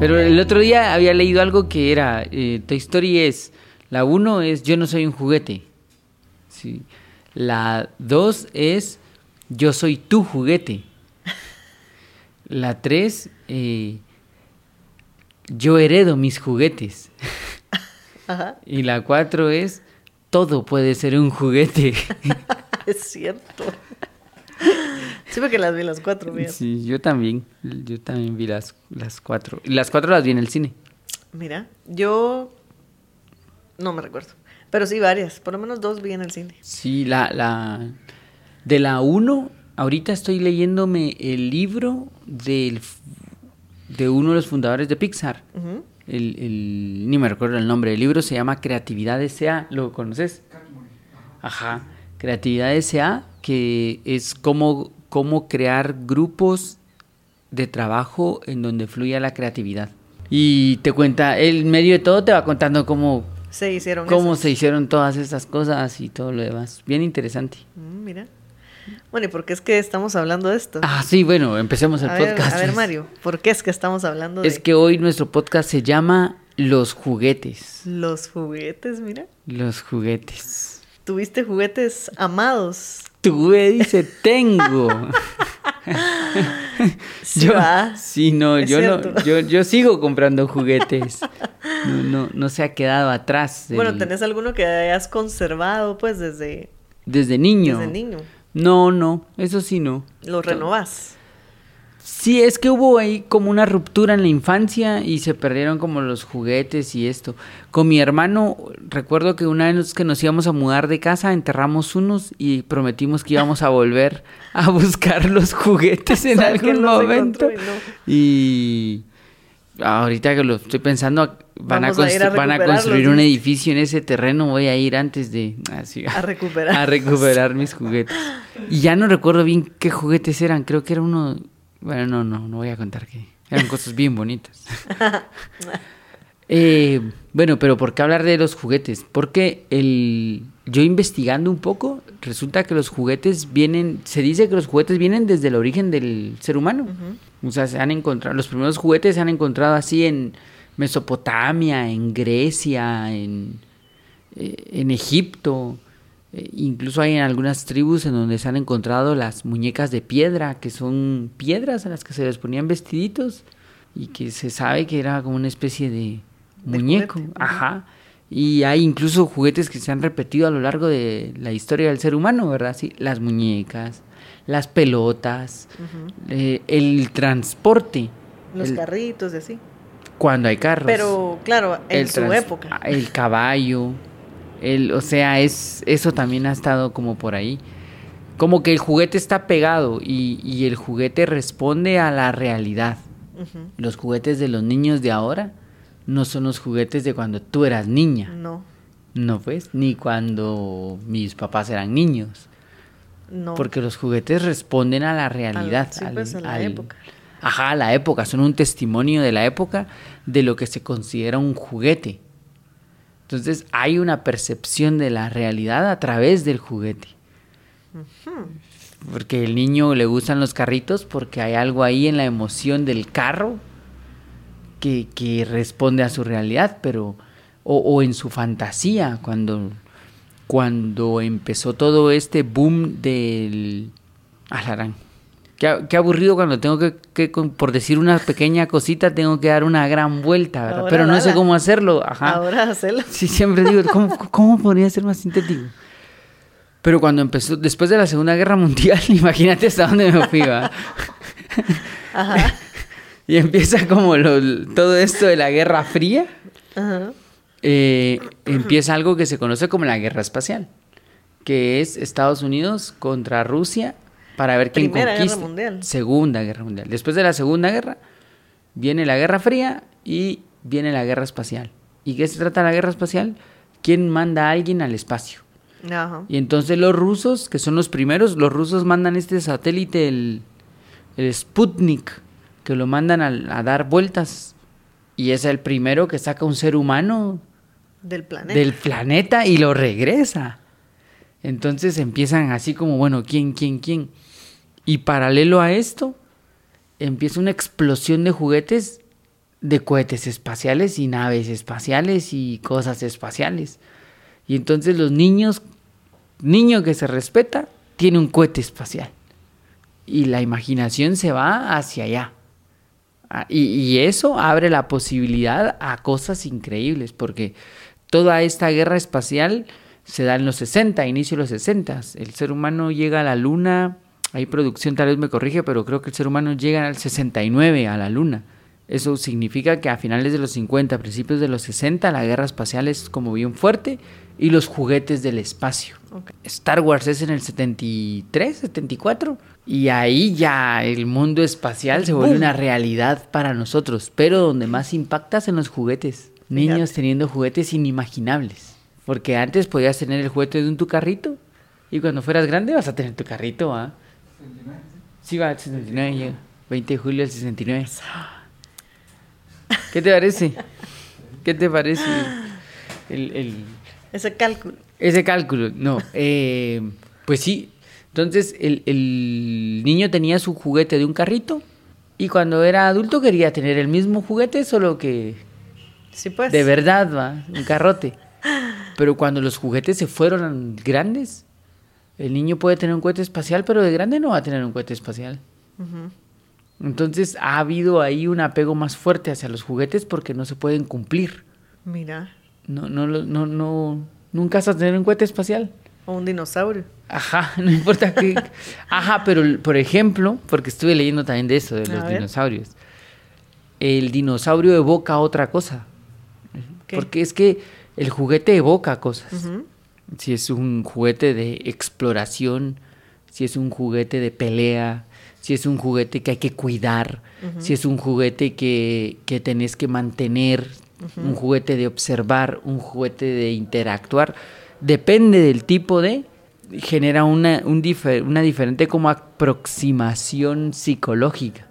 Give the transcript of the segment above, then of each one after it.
Pero el otro día había leído algo que era, eh, Toy Story es, la 1 es Yo no soy un juguete. Sí. La 2 es Yo soy tu juguete. La 3, eh, Yo heredo mis juguetes. Ajá. Y la 4 es Todo puede ser un juguete. es cierto. Sí, porque las vi las cuatro, mira. Sí, yo también. Yo también vi las, las cuatro. Y las cuatro las vi en el cine. Mira, yo no me recuerdo. Pero sí, varias. Por lo menos dos vi en el cine. Sí, la, la de la 1, ahorita estoy leyéndome el libro del, de uno de los fundadores de Pixar. Ujú. el, el- ni me recuerdo el nombre. El libro se llama Creatividad S.A. ¿Lo conoces? Ajá. Creatividad S.A. que es cómo, cómo crear grupos de trabajo en donde fluya la creatividad. Y te cuenta, el medio de todo te va contando cómo, Se hicieron cómo esas. se hicieron todas estas cosas y todo lo demás. Bien interesante. Mm, mira. Bueno, ¿y por qué es que estamos hablando de esto? Ah, sí, bueno, empecemos el a, ver, podcast. a ver. Mario, ¿por qué es que estamos hablando Es de que hoy nuestro podcast se llama Los juguetes. los juguetes? Mira. Los juguetes. ¿Tuviste juguetes amados? Tuve, dice, tengo. Sí, yo, va. sí, no, yo no, yo, yo sigo comprando juguetes. No, no, no se ha quedado atrás. del- Bueno, ¿tenés alguno que hayas conservado pues desde, Desde niño. desde niño? No, no, eso sí no. ¿Lo renovás? Sí, es que hubo ahí como una ruptura en la infancia y se perdieron como los juguetes y esto. Con mi hermano, recuerdo que una vez que nos íbamos a mudar de casa, enterramos unos y prometimos que íbamos a volver a buscar los juguetes en ¿Sabe que algún momento. y no? Y ahorita que lo estoy pensando, van, a, van construir un edificio en ese terreno. Voy a ir antes de así, A recuperar. a recuperar mis juguetes. Y ya no recuerdo bien qué juguetes eran. Creo que era uno. Bueno, no, no, no voy a contar que eran cosas bien bonitas. Eh, bueno, pero ¿por qué hablar de los juguetes? Porque el, yo investigando un poco, resulta que los juguetes vienen, se dice que los juguetes vienen desde el origen del ser humano. O sea, se han encontrado, los primeros juguetes se han encontrado así en Mesopotamia, en Grecia, en, eh, en Egipto. Eh, incluso hay en algunas tribus en donde se han encontrado las muñecas de piedra, que son piedras a las que se les ponían vestiditos y que se sabe que era como una especie de De muñeco. juguete. Ajá. Y hay incluso juguetes que se han repetido a lo largo de la historia del ser humano, ¿verdad? Sí, las muñecas, las pelotas, eh, el transporte. Los el- carritos y así. Cuando hay carros. Pero, claro, en el su época. El caballo. El, o sea, es eso también ha estado como por ahí. Como que el juguete está pegado y, y el juguete responde a la realidad. Los juguetes de los niños de ahora no son los juguetes de cuando tú eras niña. No, No, pues, ni cuando mis papás eran niños. no. Porque los juguetes responden a la realidad. sí, pues, a la época. Ajá, a la época. Son un testimonio de la época de lo que se considera un juguete. Entonces hay una percepción de la realidad a través del juguete. Porque el niño le gustan los carritos porque hay algo ahí en la emoción del carro que, que responde a su realidad, pero o, o en su fantasía cuando cuando empezó todo este boom del alarán. Qué, aburrido cuando tengo que, por decir una pequeña cosita, tengo que dar una gran vuelta, ¿verdad? Ahora Pero no sé cómo hacerlo. Ajá. Ahora hacelo. Sí, siempre digo, ¿cómo, cómo podría ser más sintético? Pero cuando empezó, después de la Segunda Guerra Mundial, imagínate hasta dónde me fui, ¿va? Ajá. Y empieza como lo- todo esto de la Guerra Fría. Ajá. eh, empieza algo que se conoce como la guerra espacial, que es Estados Unidos contra Rusia para ver quién Primera Guerra conquista. Mundial. Segunda guerra mundial. Después de la Segunda Guerra viene la Guerra Fría y viene la guerra espacial. ¿Y qué se trata la guerra espacial? ¿Quién manda a alguien al espacio? Ajá. Y entonces los rusos, que son los primeros, los rusos mandan este satélite, el, el Sputnik, que lo mandan a, a dar vueltas. Y es el primero que saca un ser humano Del planeta. del planeta y lo regresa. Entonces empiezan así como, bueno, ¿quién, quién, quién? Y paralelo a esto, empieza una explosión de juguetes de cohetes espaciales y naves espaciales y cosas espaciales. Y entonces los niños, niño que se respeta, tiene un cohete espacial. Y la imaginación se va hacia allá. Ah, y, eso abre la posibilidad a cosas increíbles, porque toda esta guerra espacial se da en los 60, inicio de los 60. El ser humano llega a la luna, hay producción tal vez me corrige, pero creo que el ser humano llega al 69 a la luna. Eso significa que a finales de los 50, principios de los 60, la guerra espacial es como bien fuerte y los juguetes del espacio. Star Wars es en el 73, 74 y ahí ya el mundo espacial se vuelve una realidad para nosotros, pero donde más impacta es en los juguetes. Niños teniendo juguetes inimaginables. Porque antes podías tener el juguete de un tu carrito y cuando fueras grande vas a tener tu carrito, ¿ah? Sí, va, 69 llega. 20 de julio del 69. ¿Qué te parece? ¿Qué te parece el, el... ese cálculo? Ese cálculo, no. Eh, pues sí. Entonces el, el niño tenía su juguete de un carrito y cuando era adulto quería tener el mismo juguete, solo que Sí, pues. de verdad, va, un carrote. Pero cuando los juguetes se fueron grandes, el niño puede tener un cohete espacial, pero de grande no va a tener un cohete espacial. Entonces ha habido ahí un apego más fuerte hacia los juguetes porque no se pueden cumplir. Mira. No, no, no, no, nunca vas a tener un cohete espacial. O un dinosaurio. Ajá, no importa qué. Ajá, pero por ejemplo, porque estuve leyendo también de eso, de A los ver. dinosaurios. El dinosaurio evoca otra cosa. ¿Qué? Porque es que el juguete evoca cosas. Si es un juguete de exploración, si es un juguete de pelea, si es un juguete que hay que cuidar, si es un juguete que, que tenés que mantener, un juguete de observar, un juguete de interactuar, depende del tipo de, genera una, un difer- una diferente como aproximación psicológica.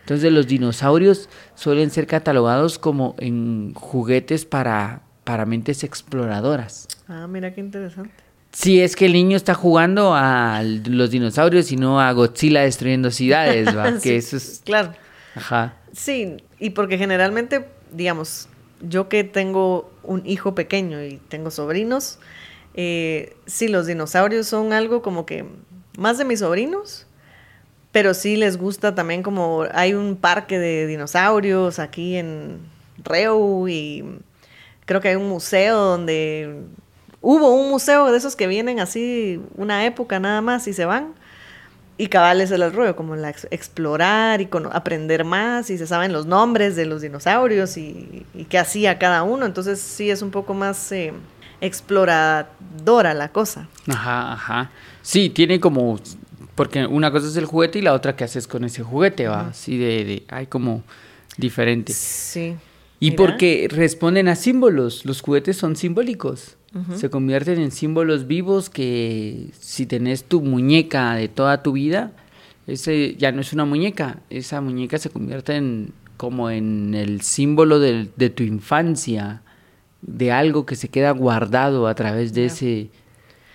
Entonces los dinosaurios suelen ser catalogados como en juguetes para, para mentes exploradoras. Ah, mira qué interesante. Si es que el niño está jugando a los dinosaurios y no a Godzilla destruyendo ciudades, ¿va? Sí, que eso es... Claro. Ajá. Sí, y porque generalmente, digamos, yo que tengo un hijo pequeño y tengo sobrinos, eh, sí, los dinosaurios son algo como que más de mis sobrinos, pero sí les gusta también como hay un parque de dinosaurios aquí en Reu y creo que hay un museo donde hubo un museo de esos que vienen así una época nada más y se van. Y cabal es el rollo, como la ex- explorar y cono- aprender más y se saben los nombres de los dinosaurios y, y qué hacía cada uno. Entonces sí es un poco más eh, exploradora la cosa. Ajá, ajá. Sí, tiene como... Porque una cosa es el juguete y la otra que haces con ese juguete, ¿va? Así de, de... Hay como diferentes. Sí. Y Mira. porque responden a símbolos. Los juguetes son simbólicos. Se convierten en símbolos vivos que si tenés tu muñeca de toda tu vida, ese ya no es una muñeca. Esa muñeca se convierte en como en el símbolo de, tu infancia, de algo que se queda guardado a través de ese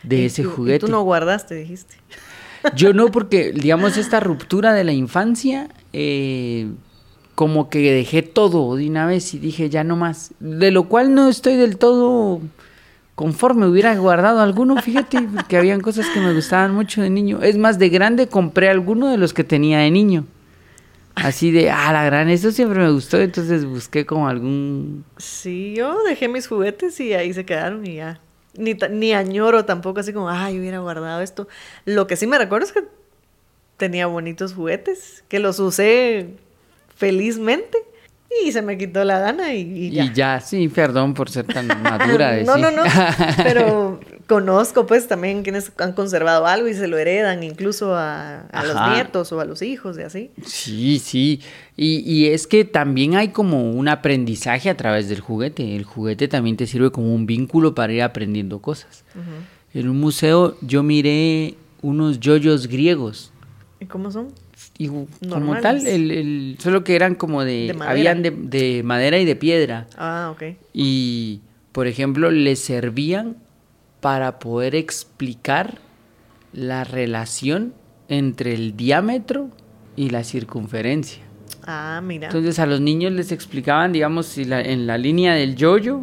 de Y ese tú- juguete. Y tú no guardaste, dijiste. Yo no, porque, digamos, esta ruptura de la infancia, eh, como que dejé todo de una vez y dije ya no más. De lo cual no estoy del todo conforme. Hubiera guardado alguno, fíjate, porque habían cosas que me gustaban mucho de niño. Es más, de grande compré alguno de los que tenía de niño. Así de, ah, la gran, eso siempre me gustó, entonces busqué como algún... Sí, yo dejé mis juguetes y ahí se quedaron y ya. Ni, ni añoro tampoco, así como, ay, hubiera guardado esto. Lo que sí me recuerdo es que tenía bonitos juguetes, que los usé felizmente y se me quitó la gana y, y ya. Y ya, sí, perdón por ser tan madura. de no, sí. no, no, pero conozco pues también quienes han conservado algo y se lo heredan incluso a, a los nietos o a los hijos y así. Sí, sí. Y, y es que también hay como un aprendizaje a través del juguete. El juguete también te sirve como un vínculo para ir aprendiendo cosas. En un museo yo miré unos yoyos griegos. ¿Y cómo son? Y como Normales. tal, el, el- solo que eran como de... Habían de, de madera y de piedra. Ah, ok. Y, por ejemplo, les servían para poder explicar la relación entre el diámetro y la circunferencia. Ah, mira. Entonces a los niños les explicaban, digamos, si la- en la línea del yoyo,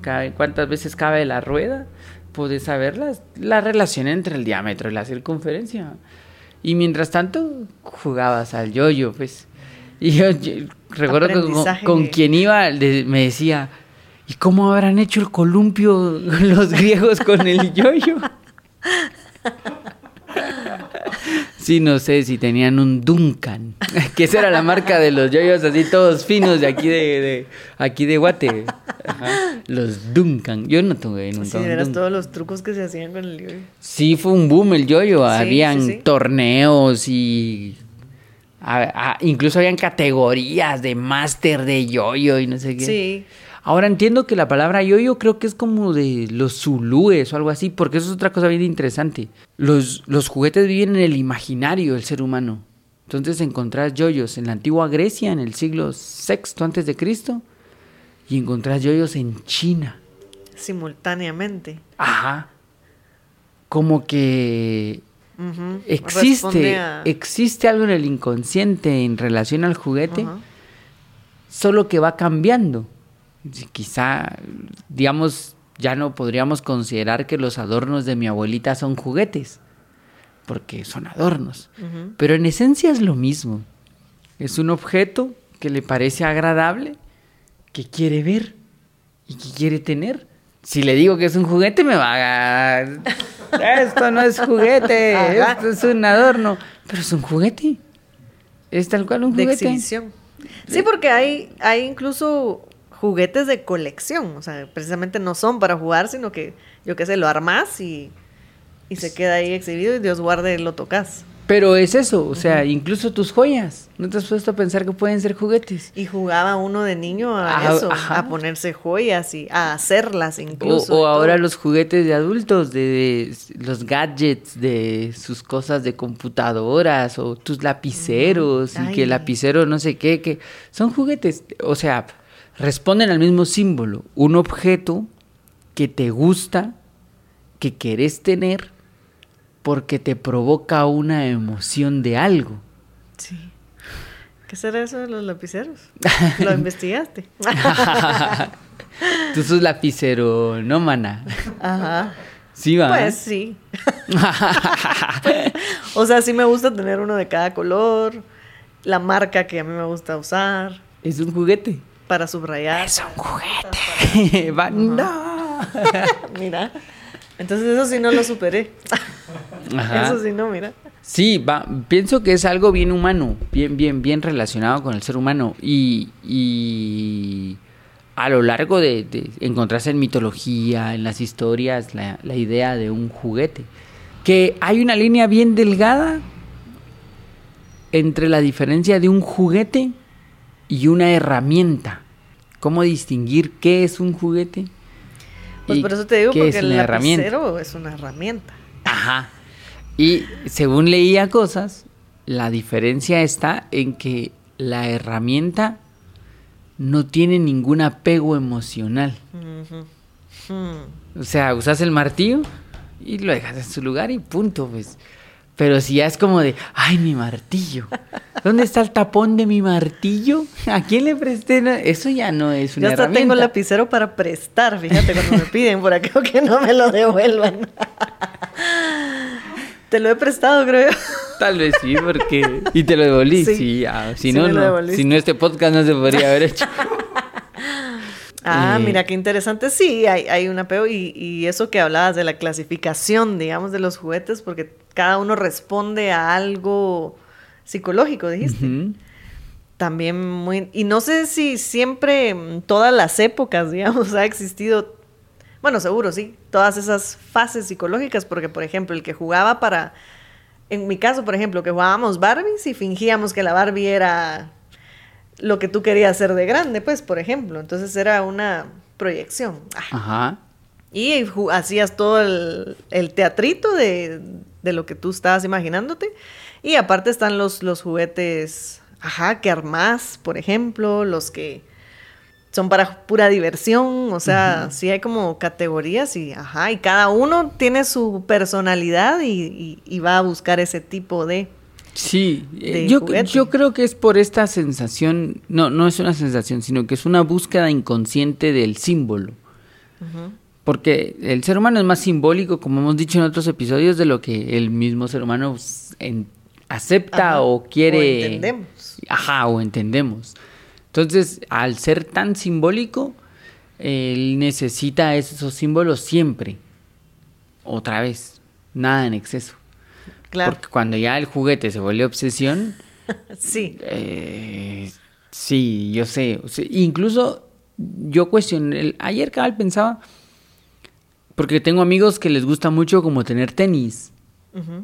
ca- cuántas veces cabe la rueda, puedes saber las- la relación entre el diámetro y la circunferencia. Y mientras tanto, jugabas al yoyo, pues. Y yo, yo recuerdo que con, con quien iba le- me decía, ¿y cómo habrán hecho el columpio los griegos con el yoyo? Sí, no sé si tenían un Duncan, que esa era la marca de los yoyos así todos finos de aquí de, de- aquí de Guate. Ajá, Los Duncan. Yo no tuve nunca Sí, un Duncan. todos los trucos que se hacían con el yoyo. Sí, fue un boom el yoyo. Sí, Habían sí, sí. torneos y a- a- incluso habían categorías de máster de yoyo y no sé qué. Sí. Ahora entiendo que la palabra yoyo creo que es como de los zulúes o algo así, porque eso es otra cosa bien interesante. Los, los juguetes viven en el imaginario del ser humano. Entonces encontrás yoyos en la antigua Grecia, en el siglo VI antes de Cristo, y encontrás yoyos en China. Simultáneamente. Ajá. Como que existe, a- existe algo en el inconsciente en relación al juguete, solo que va cambiando. Quizá, digamos, ya no podríamos considerar que los adornos de mi abuelita son juguetes, porque son adornos. Pero en esencia es lo mismo. Es un objeto que le parece agradable, que quiere ver y que quiere tener. Si le digo que es un juguete, me va a... Esto no es juguete, Ajá. esto es un adorno. Pero es un juguete. Es tal cual un de juguete. exhibición. Sí, porque hay, hay incluso juguetes de colección. O sea, precisamente no son para jugar, sino que, yo qué sé, lo armás y, y se queda ahí exhibido y Dios guarde lo tocas. Pero es eso, o sea, incluso tus joyas. ¿No te has puesto a pensar que pueden ser juguetes? Y jugaba uno de niño a Ah, eso, ajá. a ponerse joyas y a hacerlas O, incluso. o y ahora todo. los juguetes de adultos, de, de los gadgets, de sus cosas de computadoras o tus lapiceros y que el lapicero no sé qué, que son juguetes. O sea, responden al mismo símbolo. Un objeto que te gusta, que querés tener porque te provoca una emoción de algo. Sí. ¿Qué será eso de los lapiceros? ¿Lo investigaste? Tú sos lapicero, no mana. Ajá. Sí, va. Pues sí. o sea, sí me gusta tener uno de cada color, la marca que a mí me gusta usar es un juguete. Para subrayar. Es un juguete. No. Mira. Entonces eso sí no lo superé. Ajá. Eso sí no, mira. Sí, va, pienso que es algo bien humano, bien, bien, bien relacionado con el ser humano. Y, y a lo largo de, de encontrarse en mitología, en las historias, la, la idea de un juguete. Que hay una línea bien delgada entre la diferencia de un juguete y una herramienta. ¿Cómo distinguir qué es un juguete? Pues por eso te digo, porque es el lapicero es una herramienta. Ajá. Y según leía cosas, la diferencia está en que la herramienta no tiene ningún apego emocional. Hmm. O sea, usas el martillo y lo dejas en su lugar y punto, pues. Pero si ya es como de, ay, mi martillo. ¿Dónde está el tapón de mi martillo? ¿A quién le presté? la-?" Eso ya no es Yo una hasta herramienta. tengo lapicero para prestar, fíjate, cuando me piden por acá que no me lo devuelvan. Te lo he prestado, creo yo. Tal vez sí, porque... Y te lo devolví, Sí. sí. ah, si Sí no. Si no, este podcast no se podría haber hecho. Ah, Eh, mira qué interesante. Sí, hay, hay un apego y, y eso que hablabas de la clasificación, digamos, de los juguetes, porque cada uno responde a algo psicológico, dijiste. También muy... Y no sé si siempre, en todas las épocas, digamos, ha existido, bueno, seguro sí, todas esas fases psicológicas, porque, por ejemplo, el que jugaba para, en mi caso, por ejemplo, que jugábamos Barbies y fingíamos que la Barbie era lo que tú querías ser de grande, pues, por ejemplo. Entonces era una proyección. Ajá. y hacías todo el, el teatrito de, de lo que tú estabas imaginándote. Y aparte están los, los juguetes, ajá, que armás, por ejemplo, los que son para pura diversión. O sea, sí hay como categorías y, ajá, y cada uno tiene su personalidad y, y- y va a buscar ese tipo de... Sí, eh, yo, yo creo que es por esta sensación, no, no es una sensación, sino que es una búsqueda inconsciente del símbolo. Porque el ser humano es más simbólico, como hemos dicho en otros episodios, de lo que el mismo ser humano acepta o quiere. O entendemos. Ajá, o entendemos. Entonces, al ser tan simbólico, él necesita esos símbolos siempre. Otra vez, nada en exceso. Claro. Porque cuando ya el juguete se vuelve obsesión. sí. Eh, sí, yo sé. incluso yo cuestioné. Ayer cabal pensaba porque tengo amigos que les gusta mucho como tener tenis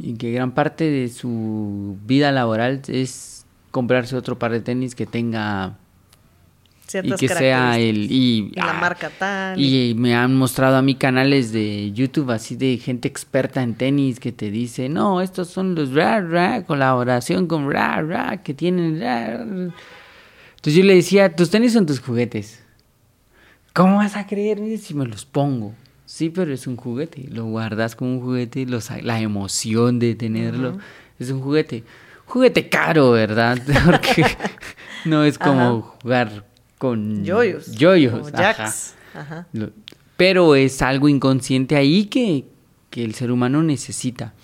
y que gran parte de su vida laboral es comprarse otro par de tenis que tenga y que sea el y, la ah, marca tal y me han mostrado a mí canales de YouTube así de gente experta en tenis que te dice no estos son los ra ra colaboración con ra ra que tienen ra, entonces yo le decía tus tenis son tus juguetes. Cómo vas a creer si me los pongo Sí, pero es un juguete. Lo guardas como un juguete, la emoción de tenerlo. Es un juguete. Juguete caro, ¿verdad? Porque no es como jugar con yoyos. Yoyos. Ajá. Pero es algo inconsciente ahí que, que el ser humano necesita.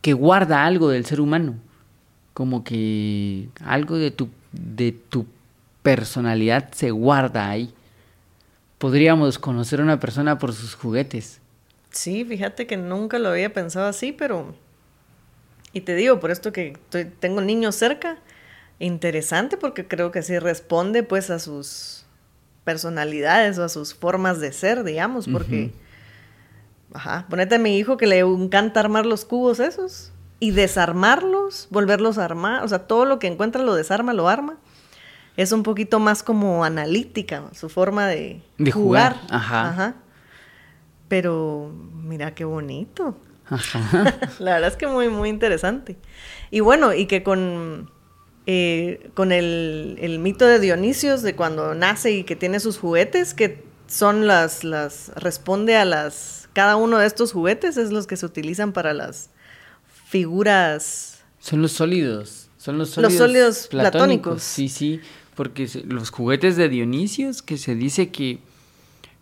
Que guarda algo del ser humano. Como que algo de tu, de tu personalidad se guarda ahí podríamos conocer a una persona por sus juguetes. Sí, fíjate que nunca lo había pensado así, pero... Y te digo, por esto que tengo niños cerca, interesante porque creo que sí responde pues a sus personalidades o a sus formas de ser, digamos, porque... Ajá, ponete a mi hijo que le encanta armar los cubos esos y desarmarlos, volverlos a armar, o sea, todo lo que encuentra lo desarma, lo arma es un poquito más como analítica su forma de, jugar. Ajá. Pero mira qué bonito. Ajá. La verdad es que muy, muy interesante. Y bueno, y que con, eh, con el, el, mito de Dionisios, de cuando nace y que tiene sus juguetes, que son las, las, responde a las, cada uno de estos juguetes es los que se utilizan para las figuras. Son los sólidos. Son los sólidos, los sólidos platónicos. Sí, sí porque los juguetes de Dionisios, que se dice que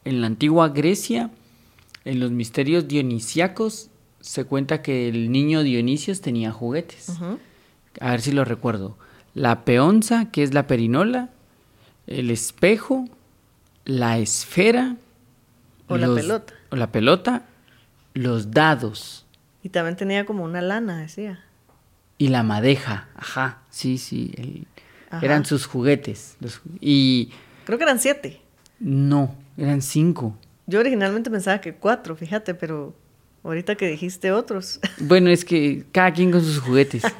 en la antigua Grecia, en los misterios dionisíacos, se cuenta que el niño Dionisios tenía juguetes. A ver si lo recuerdo. La peonza, que es la perinola, el espejo, la esfera. O la pelota. O la pelota, los dados. Y también tenía como una lana, decía. Y la madeja, ajá, sí, sí, el, eran sus juguetes. y... Creo que eran siete. No, eran cinco. Yo originalmente pensaba que cuatro, fíjate, pero ahorita que dijiste otros. Bueno, es que cada quien con sus juguetes.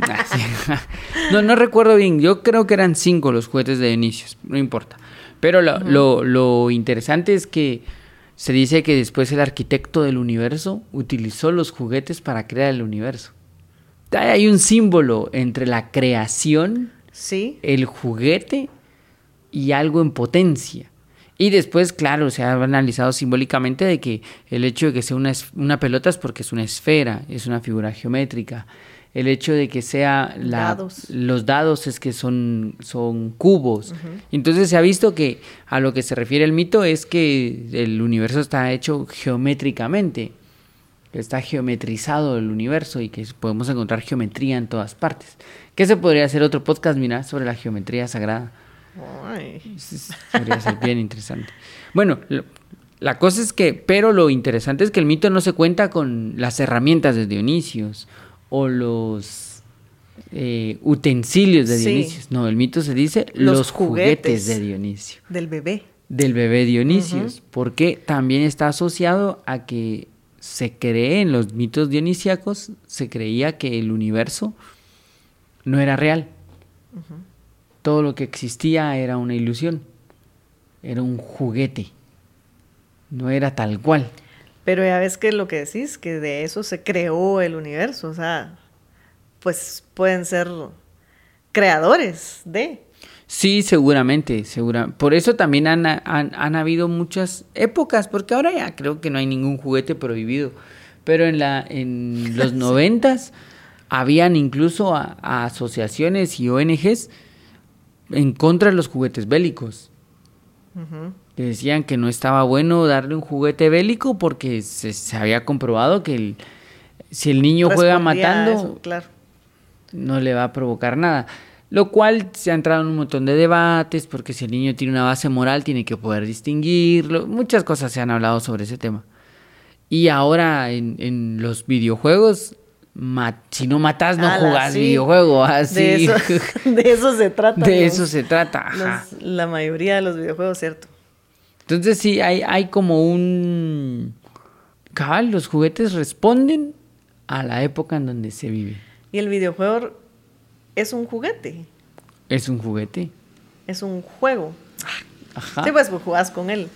No, no recuerdo bien. Yo creo que eran cinco los juguetes de inicios, no importa. Pero lo, lo interesante es que se dice que después el arquitecto del universo utilizó los juguetes para crear el universo. Hay un símbolo entre la creación Sí. El juguete y algo en potencia. Y después, claro, se ha analizado simbólicamente de que el hecho de que sea una, una pelota es porque es una esfera, es una figura geométrica. El hecho de que sea los dados es que son, son cubos. Entonces se ha visto que a lo que se refiere el mito es que el universo está hecho geométricamente está geometrizado el universo y que podemos encontrar geometría en todas partes. ¿Qué se podría hacer otro podcast, mira, sobre la geometría sagrada? Podría ser bien interesante. Bueno, la cosa es que, pero lo interesante es que el mito no se cuenta con las herramientas de Dionisios o los eh, utensilios de Dionisios. No, el mito se dice los, juguetes, de Dionisio. Del bebé. Del bebé Dionisios, porque también está asociado a que se cree en los mitos dionisíacos, se creía que el universo no era real. Todo lo que existía era una ilusión, era un juguete, no era tal cual. Pero ya ves que lo que decís, que de eso se creó el universo, o sea, pues pueden ser creadores de. Sí, seguramente, segura. Por eso también han, han, habido muchas épocas, porque ahora ya creo que no hay ningún juguete prohibido. Pero en, la, en los noventas habían incluso a, a asociaciones y ONGs en contra de los juguetes bélicos. Que decían que no estaba bueno darle un juguete bélico porque se, se había comprobado que el- si el niño juega Respondía matando, eso, claro. no le va a provocar nada. Lo cual se ha entrado en un montón de debates, porque si el niño tiene una base moral, tiene que poder distinguirlo. Muchas cosas se han hablado sobre ese tema. Y ahora en, en los videojuegos, si no matas, no Ala, jugás sí. videojuego. Así. De eso, de eso se trata. De los- eso se trata. ajá. los- la mayoría de los videojuegos, ¿cierto? Entonces sí, hay, hay como un... Cabal, los juguetes responden a la época en donde se vive. Y el videojuego es un juguete, Es un juguete. es un juego. Ajá. Sí, pues, pues jugás con él.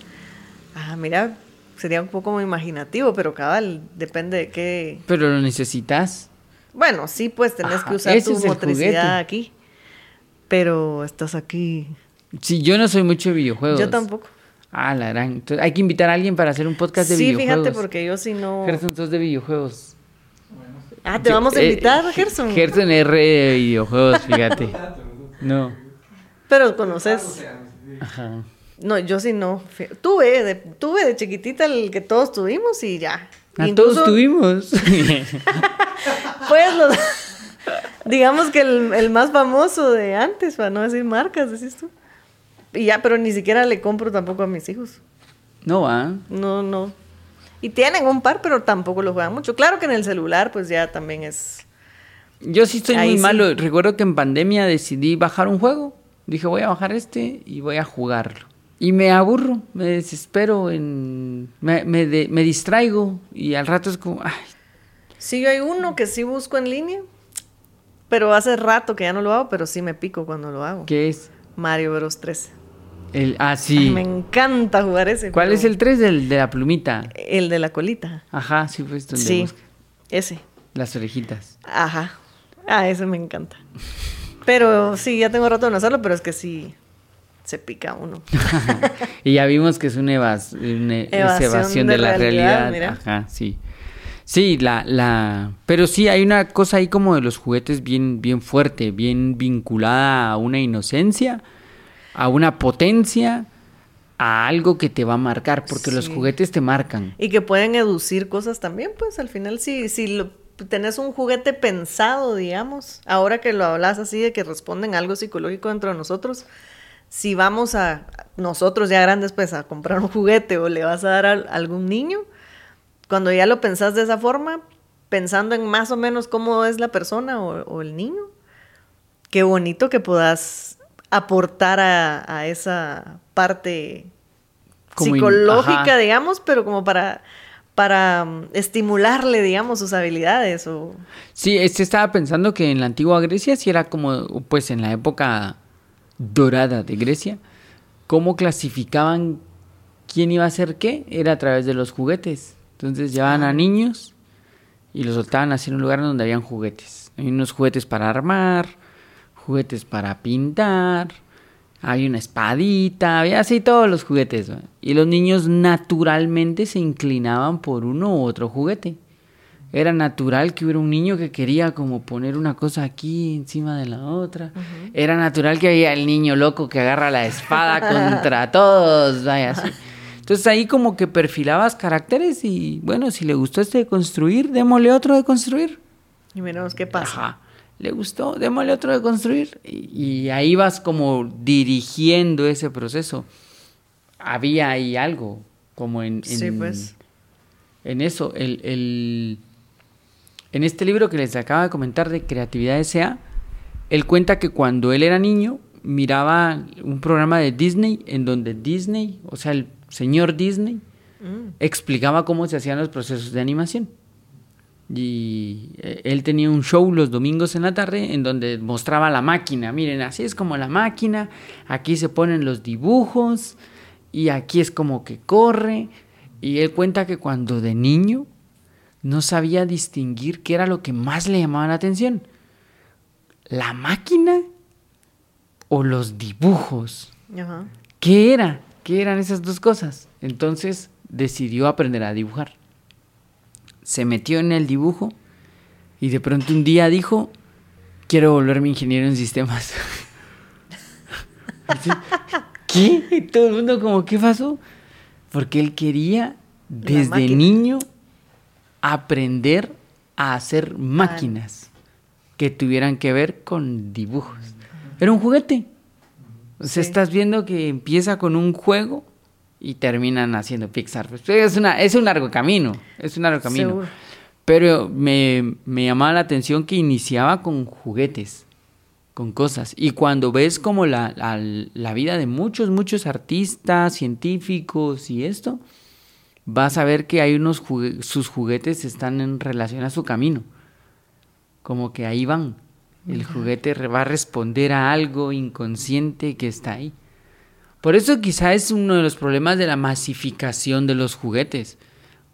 Ah, mira, sería un poco imaginativo, pero cabal, depende de qué. Pero lo necesitas. Bueno, sí, pues tenés Ajá, que usar tu es motricidad aquí. Pero estás aquí. Sí, yo no soy mucho de videojuegos. Yo tampoco. Ah, la gran. Entonces, hay que invitar a alguien para hacer un podcast de Sí, videojuegos. fíjate, porque yo sí no. Gerson, sos de videojuegos. Ah, te Yo- vamos a eh, invitar, Ge- Gerson. Gerson R de videojuegos, fíjate. No. Pero conoces. Ajá. No, yo sí no. Tuve de, tuve de chiquitita el que todos tuvimos y ya. Ah, Incluso, todos tuvimos. Pues los. digamos que el, el más famoso de antes, para no decir marcas, decís tú. Y ya, pero ni siquiera le compro tampoco a mis hijos. no va. No, no. Y tienen un par, pero tampoco lo juegan mucho. Claro que en el celular, pues ya también es. Yo sí estoy Ahí muy sí. malo. Recuerdo que en pandemia decidí bajar un juego. Dije, voy a bajar este y voy a jugarlo. Y me aburro, me desespero, en... me, me, de- me distraigo y al rato es como, ay, Sí, yo hay uno que sí busco en línea, pero hace rato que ya no lo hago, pero sí me pico cuando lo hago. ¿qué es? Mario Bros 3. El, ah, Ay, sí. me encanta jugar ese. ¿Cuál es el 3 del, de la plumita? El de la colita. Ajá, sí, pues donde Sí, busca ese. las orejitas. Ajá. Ah, ese me encanta. Pero sí, ya tengo rato de no hacerlo, pero es que sí se pica uno. y ya vimos que es una, evas- una es Evasión evasión de de, la realidad. Ajá, sí. Sí, la, la... Pero sí, hay una cosa ahí como de los juguetes bien, bien fuerte, bien vinculada a una inocencia, a una potencia, a algo que te va a marcar, porque los juguetes te marcan. Y que pueden educir cosas también, pues al final si, si lo, tenés un juguete pensado, digamos, ahora que lo hablas así de que responden a algo psicológico dentro de nosotros, si vamos a nosotros ya grandes pues a comprar un juguete o le vas a dar a, algún niño, cuando ya lo pensás de esa forma, pensando en más o menos cómo es la persona o, o el niño, qué bonito que puedas aportar a, a esa parte Como psicológica, digamos, pero como para, para mm, estimularle, digamos, sus habilidades o... Sí, este estaba pensando que en la antigua Grecia sí era como, pues en la época dorada de Grecia, cómo clasificaban quién iba a hacer qué, era a través de los juguetes. Entonces llevaban a niños y los soltaban en un lugar donde habían juguetes. Hay unos juguetes para armar, juguetes para pintar, hay una espadita, había así todos los juguetes. Y los niños naturalmente se inclinaban por uno u otro juguete. Era natural que hubiera un niño que quería como poner una cosa aquí encima de la otra. Era natural que había el niño loco que agarra la espada contra todos, vaya así. Entonces ahí como que perfilabas caracteres y bueno, si le gustó este de construir, démosle otro de construir. Y miremos qué pasa. Ajá. Le gustó, démosle otro de construir. Y, y ahí vas como dirigiendo ese proceso. Había ahí algo, como en, Sí, en- pues. en eso. El, el- en este libro que les acaba de comentar de Creatividad S.A., él cuenta que cuando él era niño miraba un programa de Disney en donde Disney, o sea, el señor Disney, Mm. explicaba cómo se hacían los procesos de animación. Y eh, él tenía un show los domingos en la tarde en donde mostraba la máquina. Miren, así es como la máquina. Aquí se ponen los dibujos y aquí es como que corre. Y él cuenta que cuando de niño no sabía distinguir qué era lo que más le llamaba la atención. ¿La máquina o los dibujos? Ajá. ¿Qué era? ¿Qué eran esas dos cosas? Entonces decidió aprender a dibujar. Se metió en el dibujo Y de pronto un día dijo, quiero volverme ingeniero en sistemas. ¿Qué? Y todo el mundo como, ¿qué pasó? Porque él quería desde niño aprender a hacer máquinas que tuvieran que ver con dibujos. Era un juguete. O sea, estás viendo que empieza con un juego y terminan haciendo Pixar. Pues, es, una, es un largo camino, es un largo camino. Pero me, me llamaba la atención que iniciaba con juguetes, con cosas. Y cuando ves como la, la, vida de muchos, muchos artistas, científicos y esto, vas a ver que hay unos sus juguetes están en relación a su camino. Como que ahí van. El juguete va a responder a algo inconsciente que está ahí. Por eso quizá es uno de los problemas de la masificación de los juguetes.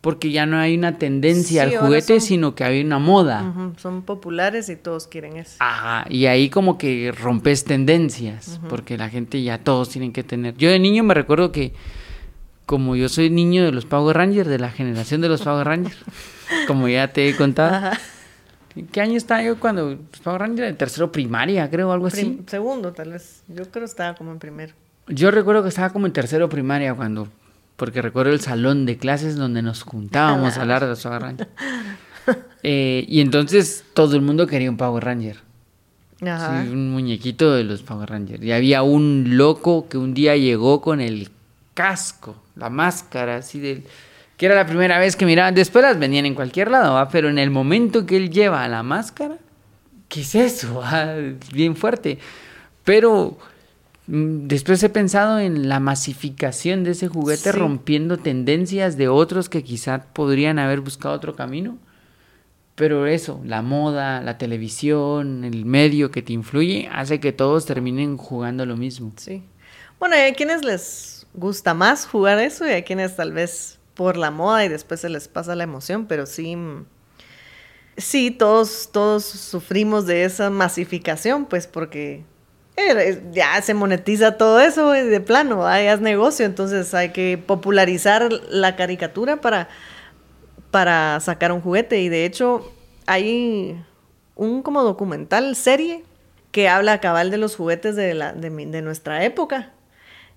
Porque ya no hay una tendencia al juguete, sino que hay una moda. Son populares y todos quieren eso. Ajá, y ahí como que rompes tendencias, porque la gente ya todos tienen que tener. Yo de niño me recuerdo que, como yo soy niño de los Power Rangers, de la generación de los Power Rangers, como ya te he contado. ¿Qué año estaba yo cuando los Power Rangers? En tercero primaria, creo, algo así. segundo, tal vez. Yo creo que estaba como en primero. Yo recuerdo que estaba como en tercero primaria cuando, porque recuerdo el salón de clases donde nos juntábamos a hablar de los Power Rangers. Eh, y entonces todo el mundo quería un Power Ranger. Ajá. un muñequito de los Power Rangers. Y había un loco que un día llegó con el casco, la máscara, así del... Que era la primera vez que miraban. Después las venían en cualquier lado, pero en el momento que él lleva la máscara, ¿qué es eso? Bien fuerte. Pero Mm, después he pensado en la masificación de ese juguete rompiendo tendencias de otros que quizá podrían haber buscado otro camino. Pero eso, la moda, la televisión, el medio que te influye, hace que todos terminen jugando lo mismo. Sí. Bueno, hay quienes les gusta más jugar eso y hay quienes tal vez por la moda y después se les pasa la emoción, pero sí, sí, todos, todos sufrimos de esa masificación, pues porque eh, ya se monetiza todo eso de plano, ya es negocio, entonces hay que popularizar la caricatura para, para sacar un juguete. Y de hecho hay un como documental, serie, que habla cabal de los juguetes de, la, de, nuestra época.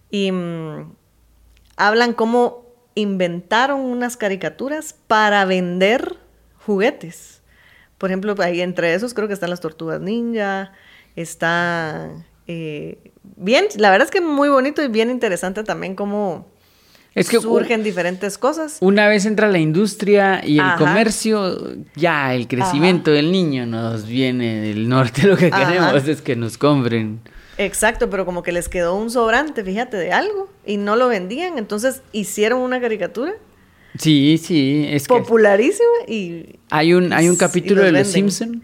Y mm, hablan cómo inventaron unas caricaturas para vender juguetes. Por ejemplo, ahí entre esos creo que están las tortugas ninja, está eh, bien, la verdad es que muy bonito y bien interesante también cómo es que surgen diferentes cosas. Una vez entra la industria y el comercio, ya el crecimiento del niño nos viene del norte. Lo que queremos es que nos compren. Exacto, pero como que les quedó un sobrante, fíjate, de algo y no lo vendían, entonces hicieron una caricatura. Sí, sí, es popularísima y hay un hay un capítulo de Los Simpson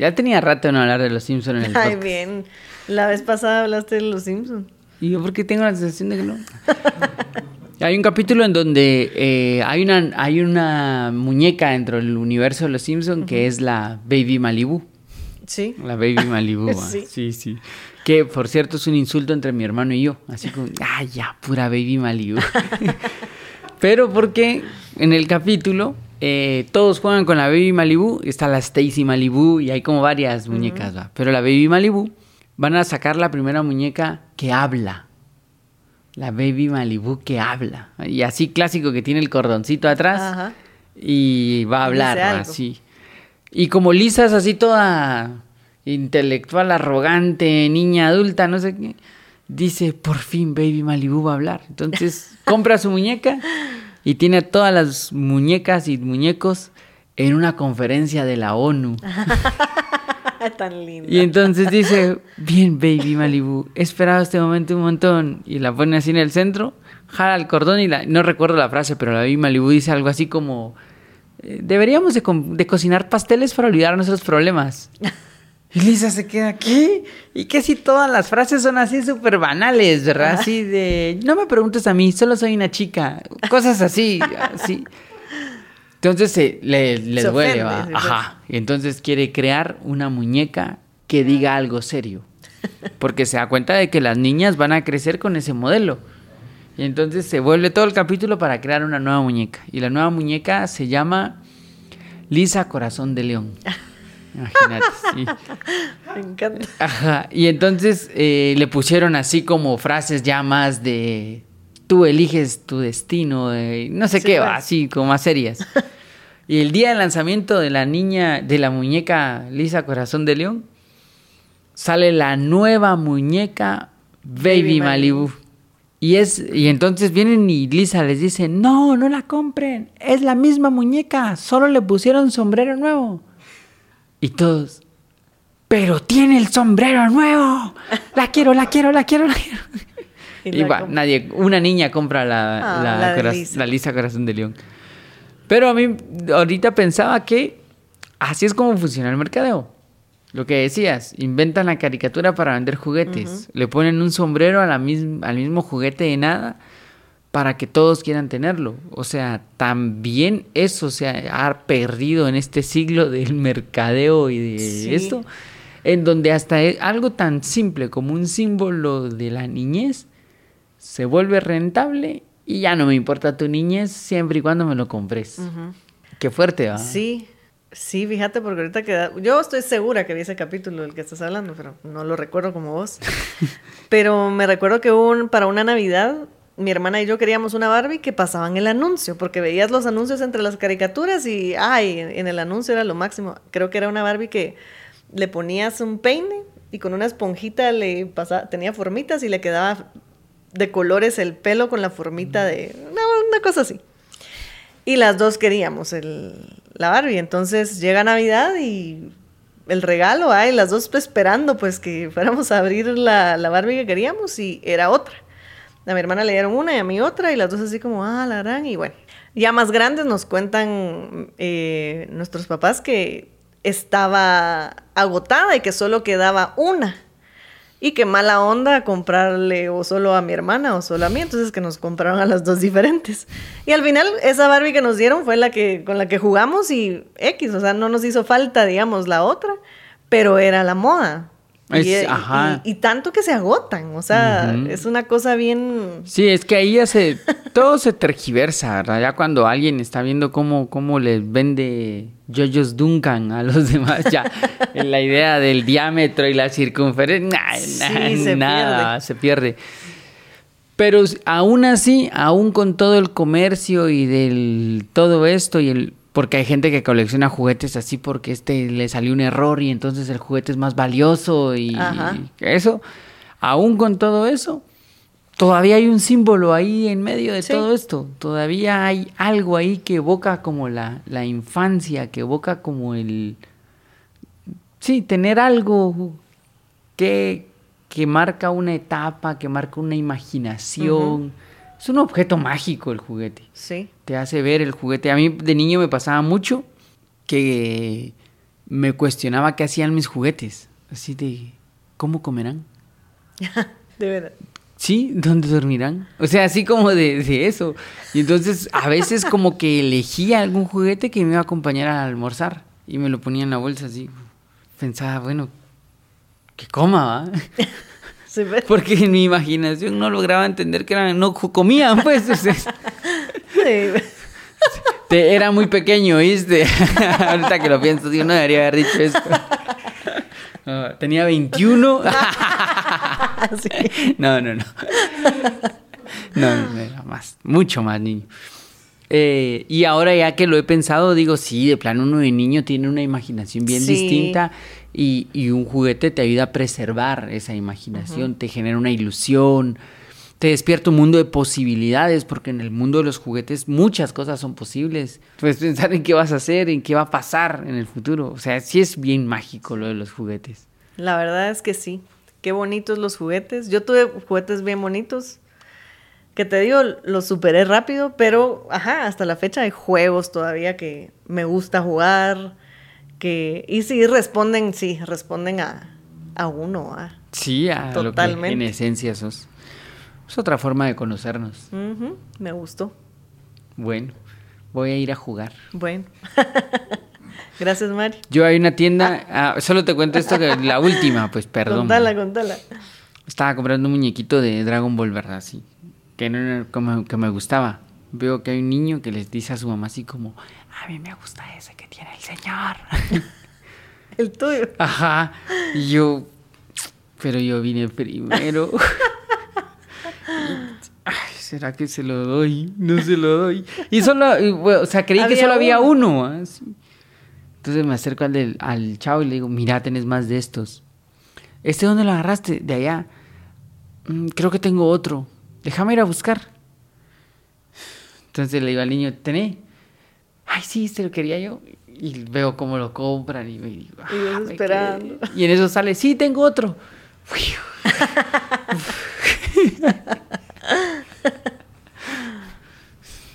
ya tenía rato no hablar de los Simpsons en el Ay, bien. La vez pasada hablaste de los Simpsons. Y yo porque tengo la sensación de que no. hay un capítulo en donde eh, hay, una, hay una muñeca dentro del universo de los Simpsons que es la Baby Malibu. Sí. La Baby Malibu. Ah, sí. sí, sí. Que por cierto es un insulto entre mi hermano y yo. Así como, ah, ya, pura Baby Malibu. Pero porque en el capítulo eh, todos juegan con la Baby Malibu, está la Stacy Malibu y hay como varias muñecas, pero la Baby Malibu van a sacar la primera muñeca que habla. La Baby Malibu que habla. Y así clásico que tiene el cordoncito atrás y va a hablar así. Y como Lisa es así toda intelectual, arrogante, niña adulta, no sé qué, dice, por fin Baby Malibu va a hablar. Entonces compra su muñeca y tiene todas las muñecas y muñecos en una conferencia de la ONU. Tan lindo. Y entonces dice, bien, baby Malibu, he esperado este momento un montón. Y la pone así en el centro, jala el cordón y la, no recuerdo la frase, pero la baby Malibu dice algo así como, eh, deberíamos de, de cocinar pasteles para olvidar nuestros problemas. Y Lisa se queda, ¿qué? Y que si todas las frases son así súper banales, ¿verdad? Así de, no me preguntes a mí, solo soy una chica. Cosas así, así. Entonces se, le, duele, va. Ajá. Y entonces quiere crear una muñeca que diga algo serio. Porque se da cuenta de que las niñas van a crecer con ese modelo. Y entonces se vuelve todo el capítulo para crear una nueva muñeca. Y la nueva muñeca se llama Lisa Corazón de León. Imagínate, sí. Me encanta. Ajá. Y entonces eh, le pusieron así como frases ya más de tú eliges tu destino, eh, no sé Sí, qué, va, así como más serias. y el día del lanzamiento de la niña, de la muñeca Lisa Corazón de León, sale la nueva muñeca Baby, Baby Malibu. Malibu. Y es y entonces vienen y Lisa les dice, "No, no la compren, es la misma muñeca, solo le pusieron sombrero nuevo." Y todos, "Pero tiene el sombrero nuevo. La quiero, la quiero, la quiero, la quiero." Y va, nadie, una niña compra la, Ah, la, la Lisa. la Lisa Corazón de León. Pero a mí ahorita pensaba que así es como funciona el mercadeo. Lo que decías, inventan la caricatura para vender juguetes. Le ponen un sombrero a la mis- al mismo juguete de nada para que todos quieran tenerlo. O sea, también eso se ha perdido en este siglo del mercadeo y de Sí. esto, en donde hasta e- algo tan simple como un símbolo de la niñez se vuelve rentable y ya no me importa tu niñez siempre y cuando me lo compres. Ujú. Qué fuerte, ¿va? Sí, sí, fíjate, porque ahorita queda. Yo estoy segura que vi ese capítulo del que estás hablando, pero no lo recuerdo como vos. pero me recuerdo que un, para una Navidad, mi hermana y yo queríamos una Barbie que pasaban el anuncio, porque veías los anuncios entre las caricaturas y, ay, en el anuncio era lo máximo. Creo que era una Barbie que le ponías un peine y con una esponjita le pasaba, tenía formitas y le quedaba de colores el pelo con la formita de. Una, una cosa así. Y las dos queríamos la Barbie. Entonces llega Navidad y el regalo, ay, las dos esperando pues que fuéramos a abrir la, la Barbie que queríamos y era otra. A mi hermana le dieron una y a mí otra y las dos así como, ah, la gran y bueno. Ya más grandes nos cuentan eh, nuestros papás que estaba agotada y que solo quedaba una. Y que mala onda comprarle o solo a mi hermana o solo a mí, entonces que nos compraron a las dos diferentes. Y al final esa Barbie que nos dieron fue la que con la que jugamos y X, o sea, no nos hizo falta, digamos, la otra, pero era la moda. Es- y, y- ajá. y tanto que se agotan, o sea, es una cosa bien... Sí, es que ahí ya se, todo se tergiversa, ¿verdad? Ya cuando alguien está viendo cómo, cómo les vende Yoyos Duncan a los demás, ya en la idea del diámetro y la circunferencia, nah, nah, Sí, se nada, pierde. se pierde. Pero aún así, aún con todo el comercio y del todo esto y el porque hay gente que colecciona juguetes así porque este le salió un error y entonces el juguete es más valioso y, Ajá. eso, aún con todo eso, todavía hay un símbolo ahí en medio de Sí. todo esto. Todavía hay algo ahí que evoca como la, la infancia, que evoca como el... Sí, tener algo que, que marca una etapa, que marca una imaginación. Es un objeto mágico el juguete. Sí. Te hace ver el juguete. A mí de niño me pasaba mucho que me cuestionaba qué hacían mis juguetes. Así de, ¿cómo comerán? De verdad. Sí, ¿dónde dormirán? O sea, así como de, de eso. Y entonces a veces como que elegía algún juguete que me iba a acompañar a almorzar y me lo ponía en la bolsa así. Pensaba, bueno, que coma, ¿va? Sí, Porque en mi imaginación no lograba entender que eran, no co- comían, pues. sí, te- era muy pequeño, ¿viste? Ahorita que lo pienso, digo, no debería haber dicho esto. Tenía 21. sí. No, no, no. No, no, era más, mucho más niño. Eh, y ahora ya que lo he pensado, digo, sí, de plano uno de niño tiene una imaginación bien Sí. distinta y, y un juguete te ayuda a preservar esa imaginación, te genera una ilusión, te despierta un mundo de posibilidades, porque en el mundo de los juguetes muchas cosas son posibles. Puedes pensar en qué vas a hacer, en qué va a pasar en el futuro. O sea, sí es bien mágico lo de los juguetes. La verdad es que sí. Qué bonitos los juguetes. Yo tuve juguetes bien bonitos. Que te digo, los superé rápido, pero ajá, hasta la fecha hay juegos todavía que me gusta jugar. Que, y sí, responden, sí, responden a, a uno. ah. Sí, a lo que en Totalmente. esencia sos. Es otra forma de conocernos. Me gustó. Bueno, voy a ir a jugar. Bueno. Gracias, Mari. Yo hay una tienda, ah, solo te cuento esto que la última, pues perdón. Contala, contala. Estaba comprando un muñequito de Dragon Ball, ¿verdad? Sí. Que no era como que me gustaba. Veo que hay un niño que les dice a su mamá así como, a mí me gusta ese que tiene el señor. El tuyo. Ajá. Y yo, pero yo vine primero. Ay, ¿será que se lo doy? No se lo doy. Y solo, y, bueno, o sea, creí que solo había uno. ¿ah? Entonces me acerco al, del, al chavo y le digo, mira, tenés más de estos. ¿Este dónde lo agarraste? De allá. "Mm, creo que tengo otro. Déjame ir a buscar. Entonces le digo al niño, ¿tené? Ay, sí, este lo quería yo. Y veo cómo lo compran y me digo, Y "Ah, me esperando. quedé". Y en eso sale, sí, tengo otro.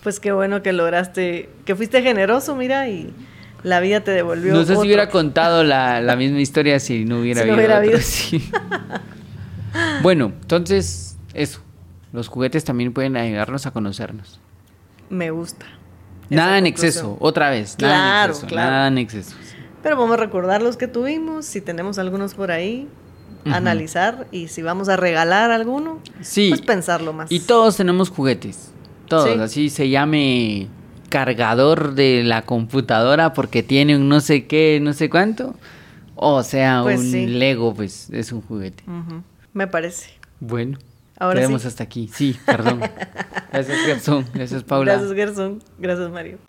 Pues qué bueno que lograste, que fuiste generoso, mira, y la vida te devolvió. No sé si hubiera contado la, la misma historia si no hubiera Si no habido hubiera otro, habido. sí. bueno, entonces, eso. Los juguetes también pueden ayudarnos a conocernos. Me gusta. Nada en exceso, otra vez. Nada Claro, en exceso. claro. Nada en exceso. Pero vamos a recordar los que tuvimos, si tenemos algunos por ahí, analizar y si vamos a regalar alguno, Sí. pues pensarlo más. Y todos tenemos juguetes. Todos. Sí. Así se llame cargador de la computadora porque tiene un no sé qué, no sé cuánto. O sea, Pues un sí. Lego, pues es un juguete. Me parece. Bueno. Ahora quedemos sí. hasta aquí. Sí, perdón. Gracias, Gerson. Gracias, Paula. Gracias, Gerson. Gracias, Mario.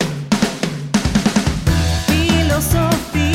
Filosofía.